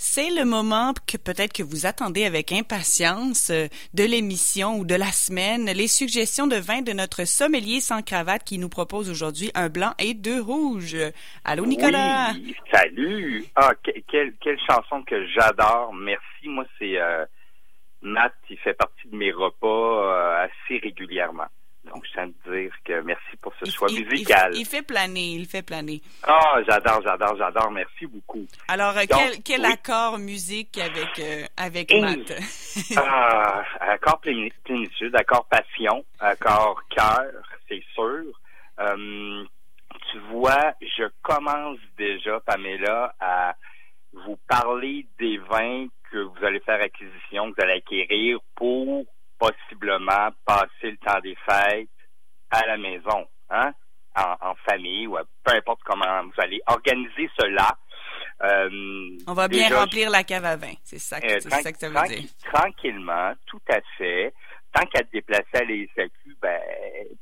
C'est le moment que peut-être que vous attendez avec impatience euh, de l'émission ou de la semaine, les suggestions de vin de notre sommelier sans cravate qui nous propose aujourd'hui un blanc et deux rouges. Allô Nicolas? Oui, salut. Ah, quelle, quelle chanson que j'adore. Merci. Moi, c'est euh, Matt qui fait partie de mes repas euh, assez régulièrement. Donc, je tiens à dire que merci ce choix musical. Il, fait planer, il fait planer. Ah, j'adore, j'adore, j'adore. Merci beaucoup. Alors, euh, quel, quel accord musique avec, euh, avec Matt? ah, accord plénitude, accord passion, accord cœur, c'est sûr. Euh, tu vois, je commence déjà, Pamela, à vous parler des vins que vous allez faire acquisition, que vous allez acquérir pour possiblement passer le temps des fêtes à la maison, hein, en, famille ou peu importe comment vous allez organiser cela. Euh, On va bien remplir la cave à vin, c'est ça, que, euh, ça que ça veut dire. Tranquillement, tout à fait. Tant qu'à te déplacer à les SAQ, ben,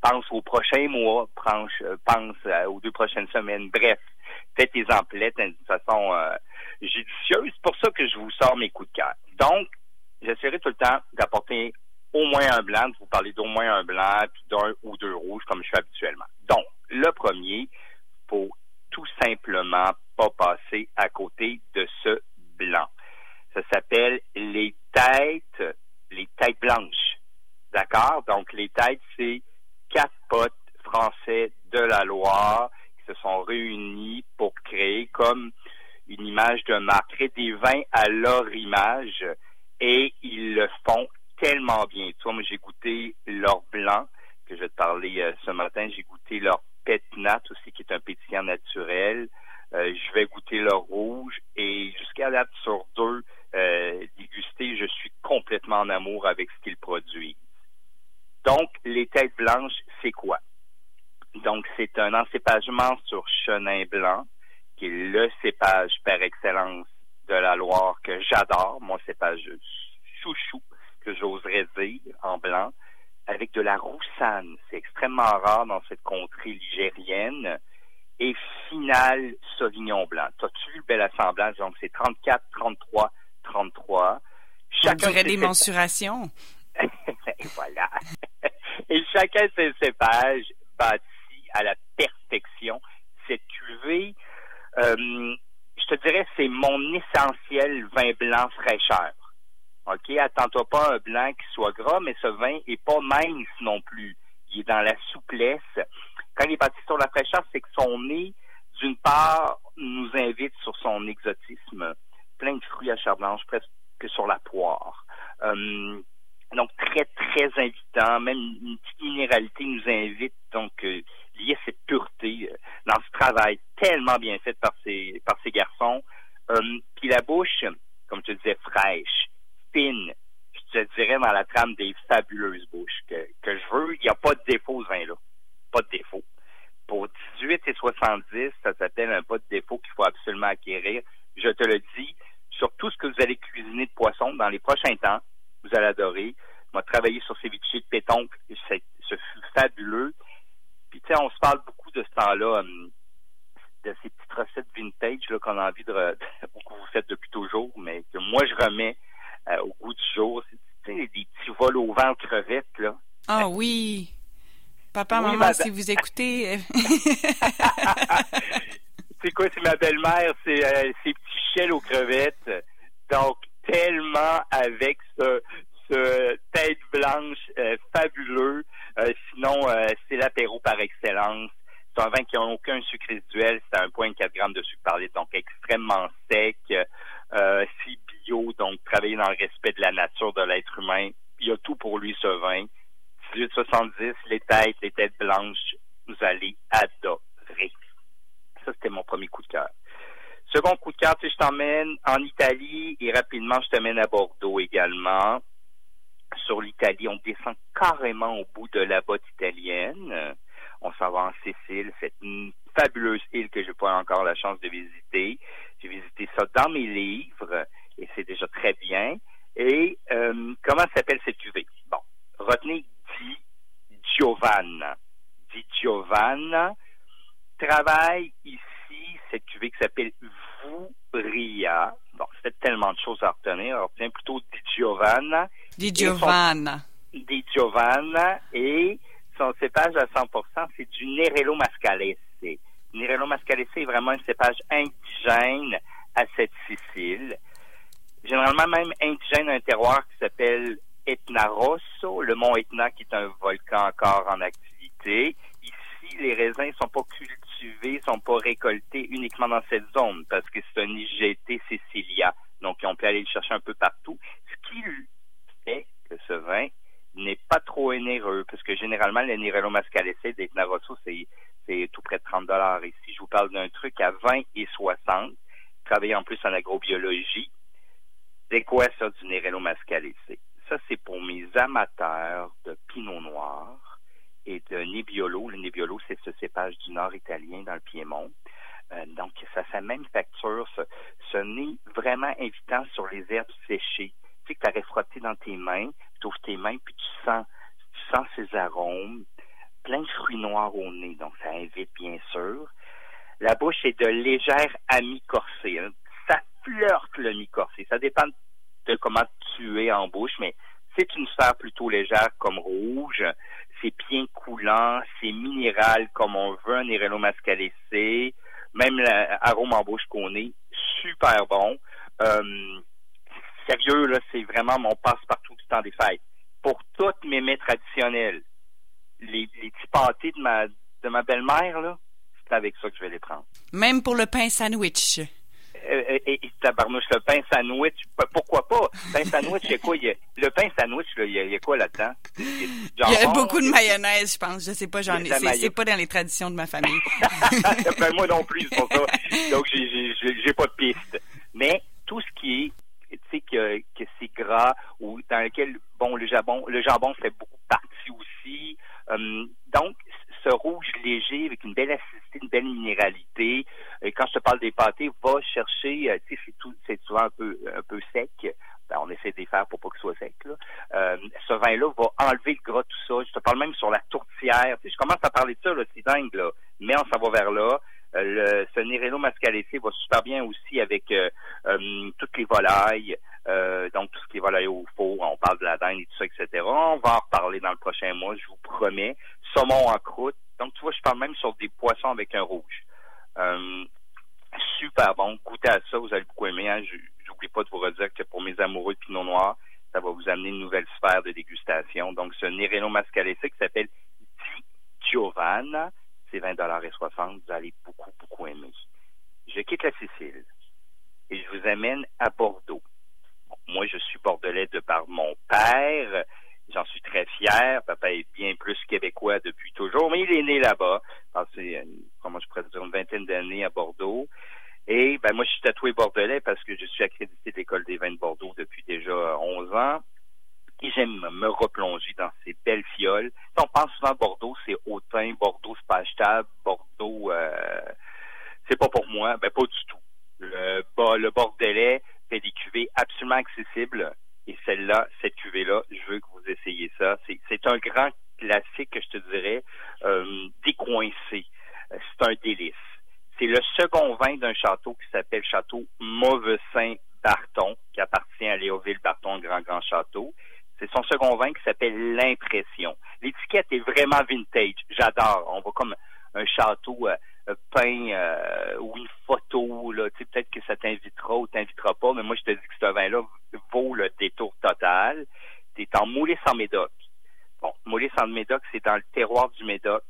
pense aux prochains mois, pense, euh, pense aux deux prochaines semaines. Bref, fais tes emplettes d'une façon judicieuse. C'est pour ça que je vous sors mes coups de cœur. Donc, j'essaierai tout le temps d'apporter au moins un blanc, de vous parler d'au moins un blanc, puis d'un ou deux rouges, comme je fais habituellement. Donc, le premier, faut tout simplement pas passer à côté de ce blanc. Ça s'appelle les têtes, les têtes blanches. D'accord? Donc, les têtes, c'est quatre potes français de la Loire qui se sont réunis pour créer comme une image de marque, créer des vins à leur image et ils le font tellement bien. Toi, moi, j'ai goûté leur blanc, que je vais te parler euh, ce matin. J'ai goûté leur pétnat aussi, qui est un pétillant naturel. Euh, je vais goûter leur rouge et jusqu'à date sur deux euh, dégustés, je suis complètement en amour avec ce qu'ils produisent. Donc, les têtes blanches, c'est quoi? Donc, c'est un encépagement sur chenin blanc, qui est le cépage par excellence de la Loire que j'adore, mon cépage chouchou que j'oserais dire en blanc, avec de la roussane. C'est extrêmement rare dans cette contrée ligérienne. Et final Sauvignon blanc. T'as-tu vu le bel assemblage? Donc, c'est 34, 33, 33. Chacun On dirait des mensurations. Et voilà. Et chacun ses cépages bâti à la perfection. Cette cuvée, euh, je te dirais, c'est mon essentiel vin blanc fraîcheur. OK? Attends-toi pas un blanc qui soit gras, mais ce vin est pas mince non plus. Il est dans la souplesse. Quand il est parti sur la fraîcheur, c'est que son nez, d'une part, nous invite sur son exotisme. Plein de fruits à chair blanche, presque que sur la poire. Euh, donc, très, très invitant. Même une petite minéralité nous invite, donc, euh, lié à cette pureté euh, dans ce travail tellement bien fait par ces, par ces garçons. Euh, puis la bouche, comme tu disais, fraîche je te dirais dans la trame des fabuleuses bouches que, que je veux. Il n'y a pas de défaut, ce vin-là. Pas de défaut. Pour 18 et 70, ça s'appelle un pas de défaut qu'il faut absolument acquérir. Je te le dis, sur tout ce que vous allez cuisiner de poisson dans les prochains temps, vous allez adorer. On va travailler sur ces vichés de pétonque, ce fut fabuleux. Puis tu sais, on se parle beaucoup de ce temps-là, hum, de ces petites recettes vintage qu'on a envie de, de que vous faites depuis toujours, mais que moi je remets euh, au goût du jour. Tu sais, des petits vols au vent crevettes, là. Ah oui. Papa, maman, si vous écoutez. Euh, c'est quoi, c'est ma belle-mère, c'est euh, ces petits shells aux crevettes. Donc, tellement avec ce, ce tête blanche fabuleux. sinon, c'est l'apéro par excellence. C'est un vin qui n'a aucun sucre résiduel. C'est un point 4 grammes de sucre par litre, donc extrêmement sec. Euh, si donc travailler dans le respect de la nature de l'être humain. Il y a tout pour lui, ce vin. 1870, les têtes, les têtes blanches, vous allez adorer. Ça, c'était mon premier coup de cœur. Second coup de cœur, tu sais, je t'emmène en Italie et rapidement, je t'emmène à Bordeaux également. Sur l'Italie, on descend carrément au bout de la botte italienne. On s'en va en Sicile, cette fabuleuse île que je n'ai pas encore la chance de visiter. J'ai visité ça dans mes livres et c'est déjà très bien. Et euh, comment s'appelle cette cuvée? Bon, retenez Di Giovanna. Di Giovanna travaille ici cette cuvée qui s'appelle Vouria. Bon, fait tellement de choses à retenir. Retiens plutôt Di Giovanna. Di Giovanna. Di Giovanna. Et son cépage à 100% c'est du Nerello Mascalese. Nerello Mascalese est vraiment un cépage indigène à cette Sicile. Généralement même indigène un terroir qui s'appelle Etna Rosso, le mont Etna qui est un volcan encore en activité. Ici, les raisins sont pas cultivés, sont pas récoltés uniquement dans cette zone parce que c'est un IGT Sicilia. Donc, on peut aller le chercher un peu partout. Ce qui fait que ce vin n'est pas trop onéreux parce que généralement, le Nirello Mascalese d'Etna Rosso, c'est, c'est tout près de 30 dollars. Ici, je vous parle d'un truc à 20 et 60. Travailler en plus en agrobiologie. C'est quoi ça du Nerello Mascalese? Ça, c'est pour mes amateurs de Pinot Noir et de Nebbiolo. Le Nebbiolo, c'est ce cépage du nord italien dans le Piémont. Euh, donc, ça sa même facture, ce, ce nez vraiment invitant sur les herbes séchées. Tu sais que tu aurais frotté dans tes mains, tu ouvres tes mains, puis tu sens, tu sens ces arômes, plein de fruits noirs au nez, donc ça invite bien sûr. La bouche est de légère ami-corsée. Hein. Flirte le mi-corsé. Ça dépend de comment tu es en bouche, mais c'est une sphère plutôt légère comme rouge. C'est bien coulant, c'est minéral comme on veut, un Nerello Mascalese. Même l'arôme en bouche qu'on est, super bon. Euh, sérieux, là, c'est vraiment mon passe-partout du temps des fêtes. Pour toutes mes mets traditionnels, les, les petits pâtés de ma, de ma belle-mère, là, c'est avec ça que je vais les prendre. Même pour le pain sandwich. Euh, euh, et, et tabarnouche, le pain sandwich, pourquoi pas? Pain sandwich, il y a quoi? le pain sandwich, il, y a, quoi là-dedans? Il y a beaucoup de mayonnaise, je pense. Je sais pas, j'en ai. C'est pas dans les traditions de ma famille. ben, moi non plus, c'est pour ça. Donc, j'ai pas de piste. Mais tout ce qui est tu sais que, que c'est gras ou dans lequel bon le jambon le jambon fait beaucoup partie aussi euh, donc ce rouge léger avec une belle acidité, une belle minéralité. Et quand je te parle des pâtés, va chercher, euh, tu sais, c'est souvent un peu, sec. Ben, on essaie de les faire pour pas que ce soit sec. Là. Euh, ce vin-là va enlever le gras, tout ça. Je te parle même sur la tourtière. Tu sais, je commence à parler de ça, c'est dingue, là. Mais on s'en va vers là. Euh, ce Nerello Mascalese va super bien aussi avec toutes les volailles, donc tout ce qui est volaille au four, on parle de la dinde et tout ça, etc. On va en reparler dans le prochain mois, je vous promets. Saumon en croûte. Donc tu vois, je parle même sur des poissons avec un rouge. super bon. Goûtez à ça, vous allez beaucoup aimer. Hein? J'oublie pas de vous redire que pour mes amoureux de Pinot Noir, ça va vous amener une nouvelle sphère de dégustation. Donc, ce Nerello Mascalese qui s'appelle Giovanna, c'est 20 et 60. Vous allez beaucoup, beaucoup aimer. Je quitte la Sicile et je vous amène à Bordeaux. moi, je suis bordelais de par mon père. J'en suis très fier. Papa est bien plus québécois depuis toujours, mais il est né là-bas. Passé, comment je pourrais dire, une vingtaine d'années à Bordeaux. Et ben moi, je suis tatoué bordelais parce que je suis accrédité de l'École des vins de Bordeaux depuis déjà 11 ans. Et j'aime me replonger dans ces belles fioles. On pense souvent à Bordeaux, c'est hautain, Bordeaux, c'est pas achetable, Bordeaux, euh, c'est pas pour moi. Ben pas du tout. Le, le bordelais fait des cuvées absolument accessibles. Et celle-là, cette cuvée-là, je veux que vous essayiez ça. C'est un grand classique, que je te dirais, euh, décoincé. C'est un délice. C'est le second vin d'un château qui s'appelle Château Mauvecin-Barton, qui appartient à Léoville-Barton, grand grand château. C'est son second vin qui s'appelle L'Impression. L'étiquette est vraiment vintage. J'adore. On voit comme un château euh, euh, peint euh, ou une photo. Là. Tu sais, peut-être que ça t'invitera ou t'invitera pas, mais moi, je te dis que ce vin-là vaut le détour total. C'est en moulé sans médoc. Bon, moulé sans médoc, c'est dans le terroir du Médoc,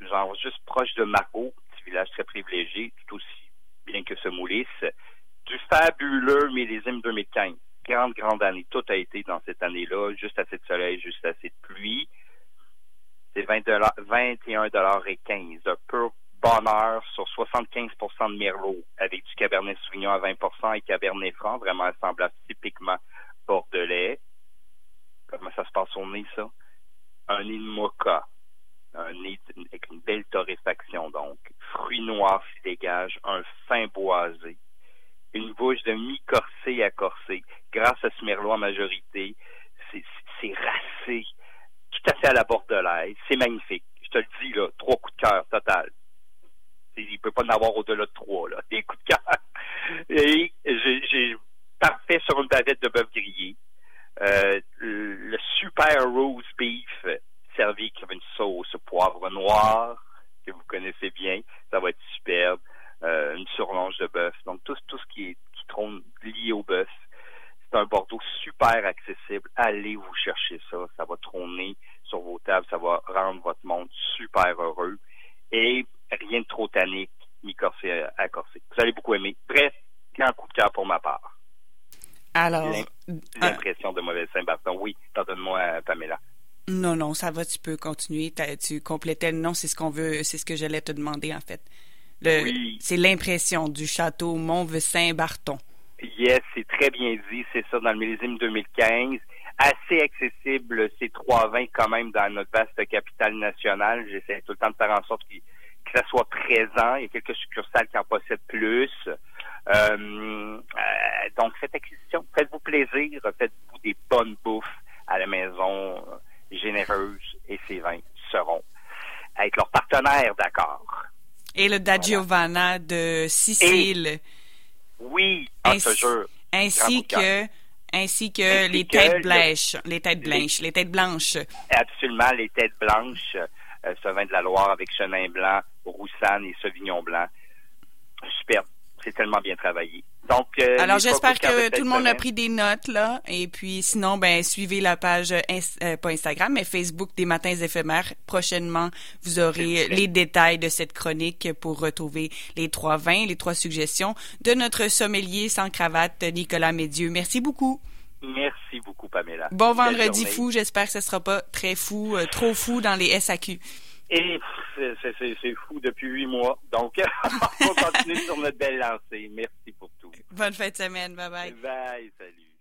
genre juste proche de Margaux, village très privilégié, tout aussi bien que ce Moulisse, du fabuleux millésime 2015. Grande, grande année. Tout a été dans cette année-là, juste assez de soleil, juste assez de pluie. C'est 21 dollars et 15. Un pur bonheur sur 75% de Merlot avec du Cabernet Sauvignon à 20% et Cabernet Franc, vraiment assemblage typiquement bordelais. Comment ça se passe au nez, ça? Un nez de mocha un nez avec une belle torréfaction, donc. Fruits noirs s'y dégagent, un fin boisé, une bouche de mi-corsé à corsé. Grâce à ce merlot en majorité, c'est racé, tout à fait à la bordelaise. C'est magnifique. Je te le dis, là, trois coups de cœur total. Il ne peut pas en avoir au-delà de trois, là. Des coups de cœur. Et j'ai parfait sur une bavette de bœuf grillé. Euh, le super rose beef servi avec une sauce poivre noir que vous connaissez bien. Ça va être superbe. Euh, une surlonge de bœuf. Donc tout, tout ce qui est qui trône lié au bœuf. C'est un Bordeaux super accessible. Allez vous chercher ça. Ça va trôner sur vos tables. Ça va rendre votre monde super heureux. Et rien de trop tannique ni corsé à corser. Vous allez beaucoup aimer. Bref, grand coup de cœur pour ma part. Alors. L'impression de mauvais Saint-Barton. Oui, pardonne-moi, Pamela. Non, non, ça va, tu peux continuer. Tu complétais le nom, c'est ce qu'on veut, c'est ce que j'allais te demander, en fait. oui. C'est l'impression du château Mont-Saint-Barton. Yes, c'est très bien dit, c'est ça, dans le millésime 2015. Assez accessible, ces trois vins, quand même, dans notre vaste capitale nationale. J'essaie tout le temps de faire en sorte que, ça soit présent. Il y a quelques succursales qui en possèdent plus. Euh, euh, donc, cette acquisition, faites-vous plaisir, faites-vous des bonnes bouffes à la maison généreuse et ces vins seront être leurs partenaires d'accord. Et le Da Giovanna de Sicile. oui, ainsi, ainsi que ainsi que les têtes blanches, les têtes blanches, les, têtes blanches. Absolument, les têtes blanches, euh, ce vin de la Loire avec chenin blanc, roussanne et sauvignon blanc. Superbe c'est tellement bien travaillé. Donc, euh, alors j'espère que tout le monde a pris des notes là, et puis sinon ben suivez la page euh, pas Instagram mais Facebook des matins éphémères. Prochainement, vous aurez les détails de cette chronique pour retrouver les trois vins, les trois suggestions de notre sommelier sans cravate Nicolas Médieu. Merci beaucoup. Merci beaucoup Pamela. Bon vendredi fou. J'espère que ce sera pas très fou, euh, trop fou dans les SAQ. Et c'est fou depuis huit mois. Donc, on va continuer sur notre belle lancée. Merci pour tout. Bonne fin de semaine. Bye bye. Bye. Salut.